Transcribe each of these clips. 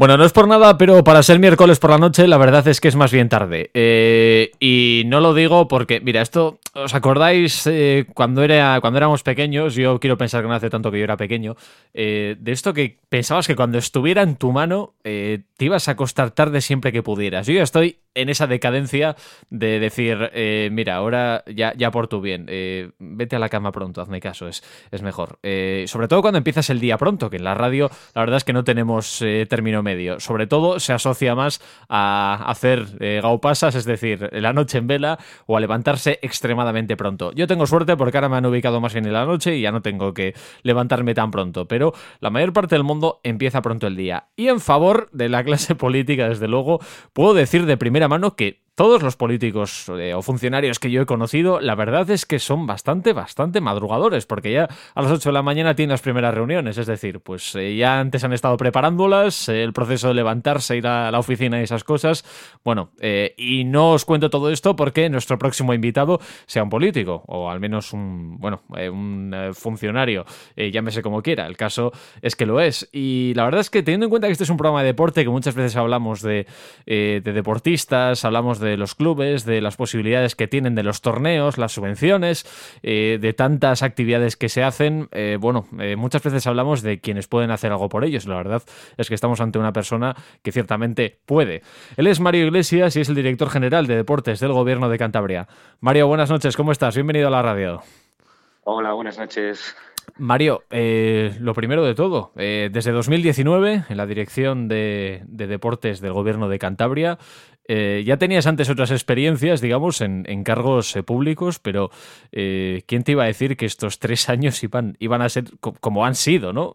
Bueno, no es por nada, pero para ser miércoles por la noche, la verdad es que es más bien tarde. Eh, y no lo digo porque, mira, esto, ¿os acordáis eh, cuando, era, cuando éramos pequeños? Yo quiero pensar que no hace tanto que yo era pequeño. Eh, de esto que pensabas que cuando estuviera en tu mano te ibas a acostar tarde siempre que pudieras. Yo ya estoy en esa decadencia de decir, eh, mira, ahora ya, ya por tu bien, eh, vete a la cama pronto, hazme caso, es, es mejor. Eh, sobre todo cuando empiezas el día pronto, que en la radio la verdad es que no tenemos término medio. Sobre todo se asocia más a hacer gaupasas, es decir, la noche en vela o a levantarse extremadamente pronto. Yo tengo suerte porque ahora me han ubicado más bien en la noche y ya no tengo que levantarme tan pronto, pero la mayor parte del mundo empieza pronto el día. Y en favor de la clase política, desde luego, puedo decir de primera mano que todos los políticos eh, o funcionarios que yo he conocido, la verdad es que son bastante, bastante madrugadores, porque ya a las 8 de la mañana tienen las primeras reuniones, es decir, pues eh, ya antes han estado preparándolas, eh, el proceso de levantarse, ir a la oficina y esas cosas. Bueno, y no os cuento todo esto porque nuestro próximo invitado sea un político, o al menos un, bueno, un funcionario, llámese como quiera. El caso es que lo es. Y la verdad es que teniendo en cuenta que este es un programa de deporte, que muchas veces hablamos de, de deportistas, hablamos de de los clubes, de las posibilidades que tienen de los torneos, las subvenciones, eh, de tantas actividades que se hacen. Eh, bueno, eh, muchas veces hablamos de quienes pueden hacer algo por ellos. La verdad es que estamos ante una persona que ciertamente puede. Él es Mario Iglesias y es el director general de deportes del Gobierno de Cantabria. Mario, buenas noches, ¿cómo estás? Bienvenido a la radio. Hola, buenas noches. Mario, lo primero de todo, desde 2019, en la dirección de, de, deportes del Gobierno de Cantabria, eh, ya tenías antes otras experiencias, digamos, en, cargos eh, públicos, pero eh, ¿quién te iba a decir que estos tres años iban, iban a ser como han sido, ¿no?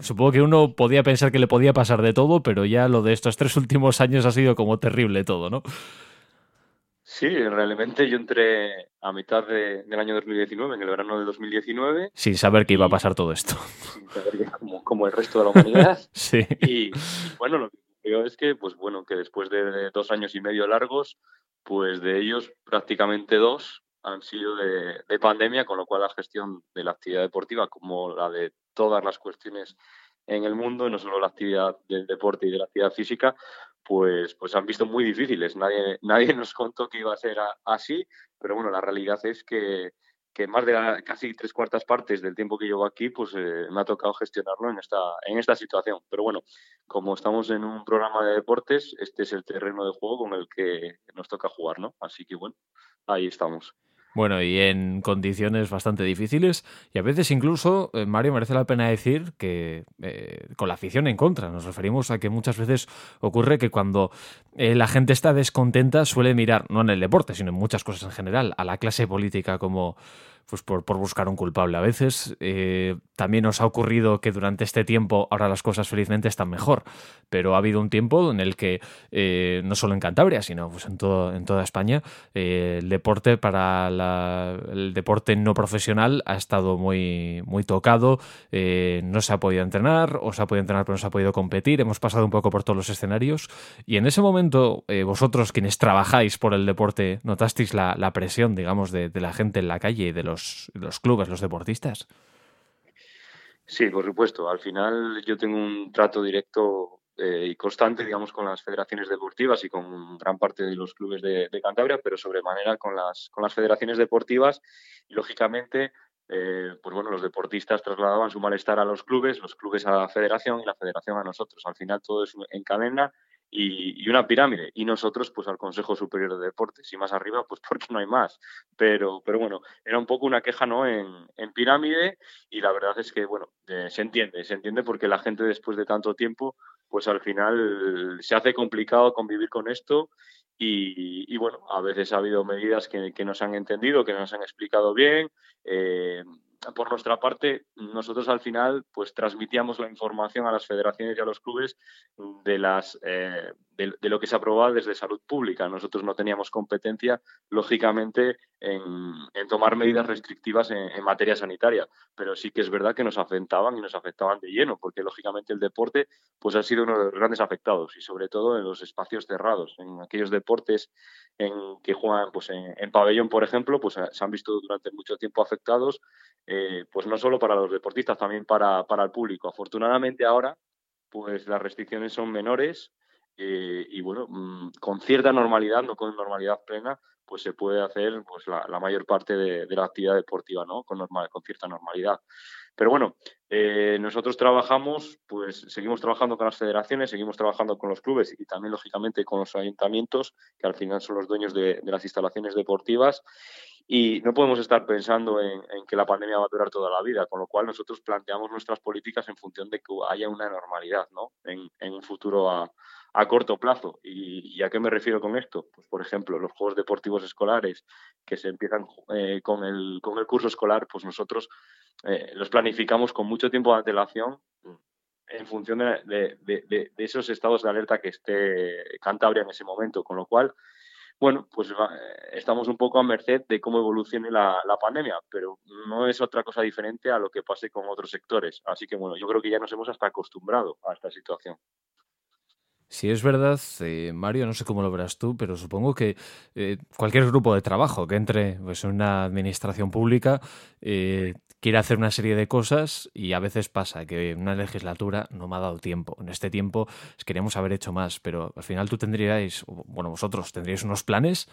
supongo que uno podía pensar que le podía pasar de todo, pero ya lo de estos tres últimos años ha sido como terrible todo, ¿no? Sí, realmente yo entré a mitad del año 2019, en el verano de 2019. Sin saber que iba a pasar todo esto. Sin saber que como, como el resto de la humanidad. sí. Y, bueno, lo que es que, pues bueno, que después de dos años y medio largos, pues de ellos prácticamente dos han sido de, pandemia, con lo cual la gestión de la actividad deportiva, como la de todas las cuestiones en el mundo, no solo la actividad del deporte y de la actividad física, pues, pues han visto muy difíciles. Nadie, nadie nos contó que iba a ser así, pero bueno, la realidad es que, que más de casi tres cuartas partes del tiempo que llevo aquí, pues eh, me ha tocado gestionarlo en esta, en esta situación. Pero bueno, como estamos en un programa de deportes, este es el terreno de juego con el que nos toca jugar, ¿no? Así que bueno, ahí estamos. Bueno, y en condiciones bastante difíciles. Y a veces incluso, eh, Mario, merece la pena decir que eh, con la afición en contra. Nos referimos a que muchas veces ocurre que cuando eh, la gente está descontenta suele mirar, no en el deporte, sino en muchas cosas en general, a la clase política como pues por, buscar un culpable. A veces también nos ha ocurrido que durante este tiempo ahora las cosas felizmente están mejor, pero ha habido un tiempo en el que no solo en Cantabria, sino pues en, todo, en toda España, el deporte para la el deporte no profesional ha estado muy, muy tocado, eh, no se ha podido entrenar, o se ha podido entrenar pero no se ha podido competir, hemos pasado un poco por todos los escenarios y en ese momento eh, vosotros quienes trabajáis por el deporte, ¿notasteis la, presión, digamos, de, la gente en la calle y de los, los clubes, los deportistas? Sí, por supuesto. Al final yo tengo un trato directo eh, y constante, digamos, con las federaciones deportivas y con gran parte de los clubes de, Cantabria, pero sobremanera con las, con las federaciones deportivas. Y, lógicamente, eh, pues bueno, los deportistas trasladaban su malestar a los clubes, los clubes a la federación y la federación a nosotros. Al final todo es en cadena y, una pirámide. Y nosotros, pues al Consejo Superior de Deportes. Y más arriba, pues porque no hay más. Pero, pero bueno, era un poco una queja, ¿no? En, en pirámide. Y la verdad es que, bueno, se entiende, se entiende porque la gente después de tanto tiempo pues al final se hace complicado convivir con esto y, bueno, a veces ha habido medidas que, que, nos han entendido, que nos han explicado bien. Eh, por nuestra parte, nosotros al final pues transmitíamos la información a las federaciones y a los clubes de las eh, de, lo que se aprobaba desde salud pública. Nosotros no teníamos competencia, lógicamente, en, tomar medidas restrictivas en, materia sanitaria, pero sí que es verdad que nos afectaban y nos afectaban de lleno, porque lógicamente el deporte pues ha sido uno de los grandes afectados y sobre todo en los espacios cerrados, en aquellos deportes en que juegan pues en, pabellón, por ejemplo, pues se han visto durante mucho tiempo afectados, eh, pues no solo para los deportistas, también para, para el público. Afortunadamente ahora pues las restricciones son menores eh, y bueno, mm, con cierta normalidad, no con normalidad plena, pues se puede hacer pues la, mayor parte de, la actividad deportiva, ¿no? Con, normal, con cierta normalidad. Pero bueno, eh, nosotros trabajamos, pues seguimos trabajando con las federaciones, seguimos trabajando con los clubes y también, lógicamente, con los ayuntamientos, que al final son los dueños de, las instalaciones deportivas. Y no podemos estar pensando en, que la pandemia va a durar toda la vida, con lo cual nosotros planteamos nuestras políticas en función de que haya una normalidad ¿no? en, en un futuro a, a corto plazo. ¿Y, a qué me refiero con esto? Pues, por ejemplo, los Juegos Deportivos Escolares que se empiezan eh, con, el, con el curso escolar, pues nosotros eh, los planificamos con mucho tiempo de antelación en función de, de, esos estados de alerta que esté Cantabria en ese momento, con lo cual, bueno, pues estamos un poco a merced de cómo evolucione la, pandemia, pero no es otra cosa diferente a lo que pase con otros sectores. Así que, bueno, yo creo que ya nos hemos hasta acostumbrado a esta situación. Si es verdad, eh, Mario, no sé cómo lo verás tú, pero supongo que eh, cualquier grupo de trabajo que entre pues, en una administración pública eh, quiere hacer una serie de cosas y a veces pasa que una legislatura no me ha dado tiempo. En este tiempo queríamos haber hecho más, pero al final tú tendríais, bueno, vosotros tendríais unos planes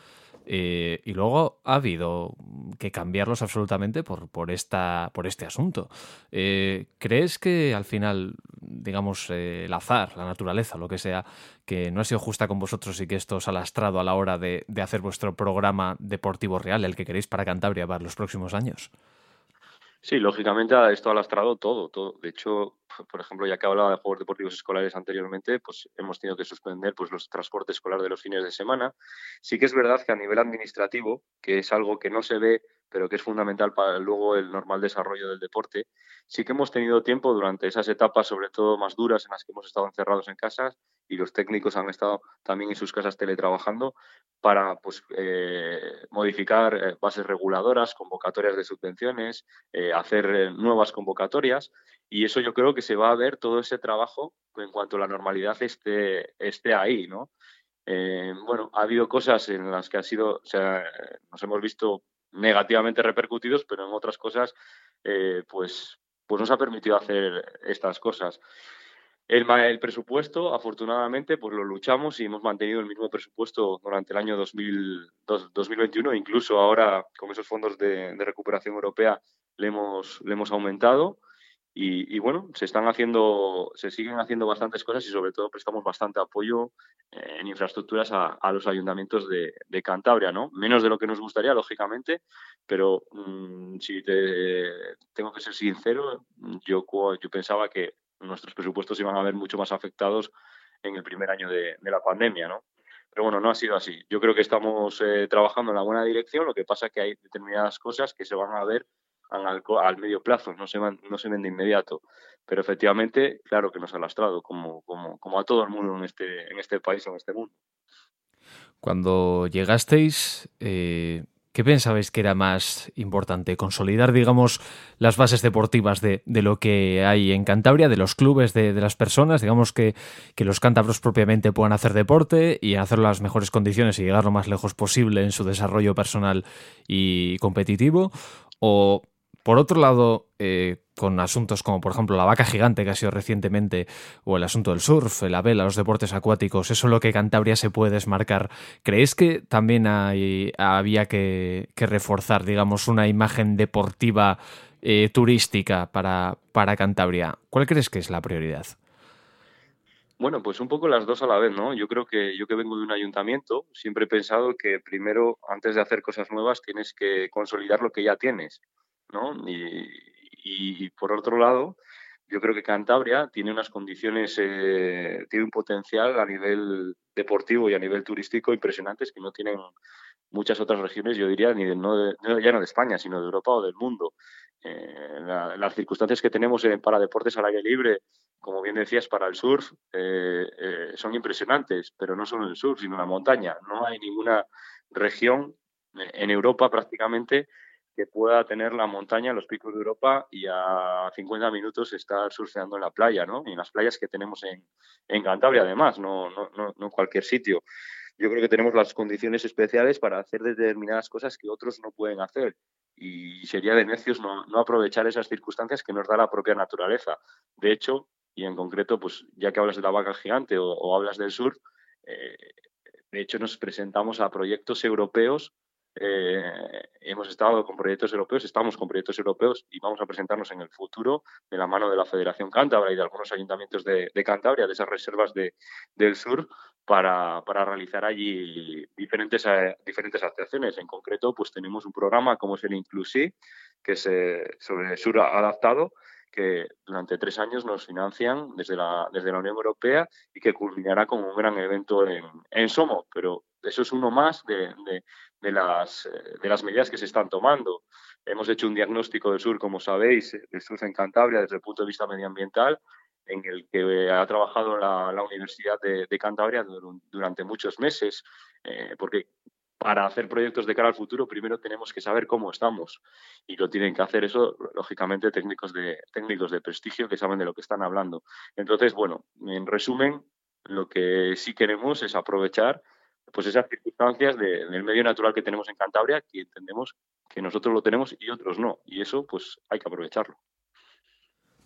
eh, y luego ha habido que cambiarlos absolutamente por, por, esta, por este asunto. Eh, ¿Crees que al final, digamos, eh, el azar, la naturaleza, lo que sea, que no ha sido justa con vosotros y que esto os ha lastrado a la hora de, de hacer vuestro programa deportivo real, el que queréis para Cantabria para los próximos años? Sí, lógicamente esto ha lastrado todo, todo. De hecho, por ejemplo, ya que hablaba de juegos deportivos escolares anteriormente, pues hemos tenido que suspender pues, los transportes escolares de los fines de semana. Sí que es verdad que a nivel administrativo, que es algo que no se ve pero que es fundamental para luego el normal desarrollo del deporte. Sí que hemos tenido tiempo durante esas etapas, sobre todo más duras, en las que hemos estado encerrados en casas y los técnicos han estado también en sus casas teletrabajando para pues, eh, modificar eh, bases reguladoras, convocatorias de subvenciones, eh, hacer nuevas convocatorias y eso yo creo que se va a ver todo ese trabajo en cuanto la normalidad esté, esté ahí, ¿no? bueno, ha habido cosas en las que ha sido, o sea, nos hemos visto negativamente repercutidos, pero en otras cosas, pues, pues nos ha permitido hacer estas cosas. El, el, presupuesto, afortunadamente, pues lo luchamos y hemos mantenido el mismo presupuesto durante el año 2000, 2021, incluso ahora con esos fondos de, de recuperación europea le hemos, le hemos aumentado. Y, bueno, se están haciendo, se siguen haciendo bastantes cosas y sobre todo prestamos bastante apoyo eh, en infraestructuras a, los ayuntamientos de, Cantabria, ¿no? Menos de lo que nos gustaría, lógicamente, pero mm, si te tengo que ser sincero, yo, yo pensaba que nuestros presupuestos iban a ver mucho más afectados en el primer año de, la pandemia, ¿no? Pero bueno, no ha sido así. Yo creo que estamos eh, trabajando en la buena dirección, lo que pasa es que hay determinadas cosas que se van a ver al, medio plazo, no se, ven de inmediato. Pero efectivamente, claro que nos ha lastrado, como a todo el mundo en este, en este país, en este mundo. Cuando llegasteis, eh, ¿qué pensabais que era más importante? ¿Consolidar, digamos, las bases deportivas de, de lo que hay en Cantabria, de los clubes, de, de las personas? Digamos que, que, los cántabros propiamente puedan hacer deporte y hacerlo en las mejores condiciones y llegar lo más lejos posible en su desarrollo personal y competitivo. ¿O por otro lado, eh, con asuntos como por ejemplo la vaca gigante que ha sido recientemente, o el asunto del surf, la vela, los deportes acuáticos, eso es lo que Cantabria se puede desmarcar. ¿Creéis que también hay, había que, reforzar, digamos, una imagen deportiva eh, turística para, para Cantabria? ¿Cuál crees que es la prioridad? Bueno, pues un poco las dos a la vez, ¿no? Yo creo que yo que vengo de un ayuntamiento, siempre he pensado que primero, antes de hacer cosas nuevas, tienes que consolidar lo que ya tienes. Y, por otro lado, yo creo que Cantabria tiene unas condiciones, eh, tiene un potencial a nivel deportivo y a nivel turístico impresionantes que no tienen muchas otras regiones, yo diría, ni de, no ya no de España, sino de Europa o del mundo. Eh, las circunstancias que tenemos para deportes al aire libre, como bien decías, para el surf, eh, son impresionantes, pero no solo el surf, sino la montaña. No hay ninguna región en Europa prácticamente que pueda tener la montaña, los picos de Europa y a 50 minutos estar surfeando en la playa, ¿no? Y en las playas que tenemos en, en Cantabria, además, no, no, no, no cualquier sitio. Yo creo que tenemos las condiciones especiales para hacer determinadas cosas que otros no pueden hacer. Y sería de necios no, no aprovechar esas circunstancias que nos da la propia naturaleza. De hecho, y en concreto, pues ya que hablas de la vaca gigante o, hablas del sur, eh, de hecho nos presentamos a proyectos europeos eh, hemos estado con proyectos europeos, estamos con proyectos europeos y vamos a presentarnos en el futuro de la mano de la Federación Cántabra y de algunos ayuntamientos de, Cantabria, de esas reservas del sur, para, realizar allí diferentes, eh, diferentes actuaciones. En concreto, pues tenemos un programa como es el Inclusi, que es eh, sobre sur adaptado, que durante tres años nos financian desde la, Unión Europea y que culminará con un gran evento en, en Somo. Pero eso es uno más de, de, las, eh, de las medidas que se están tomando. Hemos hecho un diagnóstico del sur, como sabéis, del sur en Cantabria desde el punto de vista medioambiental, en el que ha trabajado la, Universidad de, Cantabria durante muchos meses, eh, porque para hacer proyectos de cara al futuro primero tenemos que saber cómo estamos y lo tienen que hacer eso lógicamente técnicos de técnicos de prestigio que saben de lo que están hablando entonces bueno en resumen lo que sí queremos es aprovechar pues esas circunstancias del medio natural que tenemos en Cantabria, que entendemos que nosotros lo tenemos y otros no. Y eso, pues hay que aprovecharlo.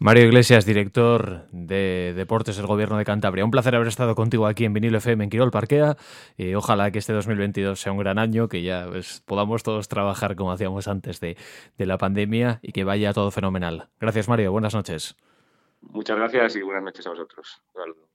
Mario Iglesias, director de Deportes del Gobierno de Cantabria. Un placer haber estado contigo aquí en Vinilo FM en Quirol Parquea. Y ojalá que este 2022 sea un gran año, que ya pues, podamos todos trabajar como hacíamos antes de, de la pandemia y que vaya todo fenomenal. Gracias, Mario. Buenas noches. Muchas gracias y buenas noches a vosotros. Saludos.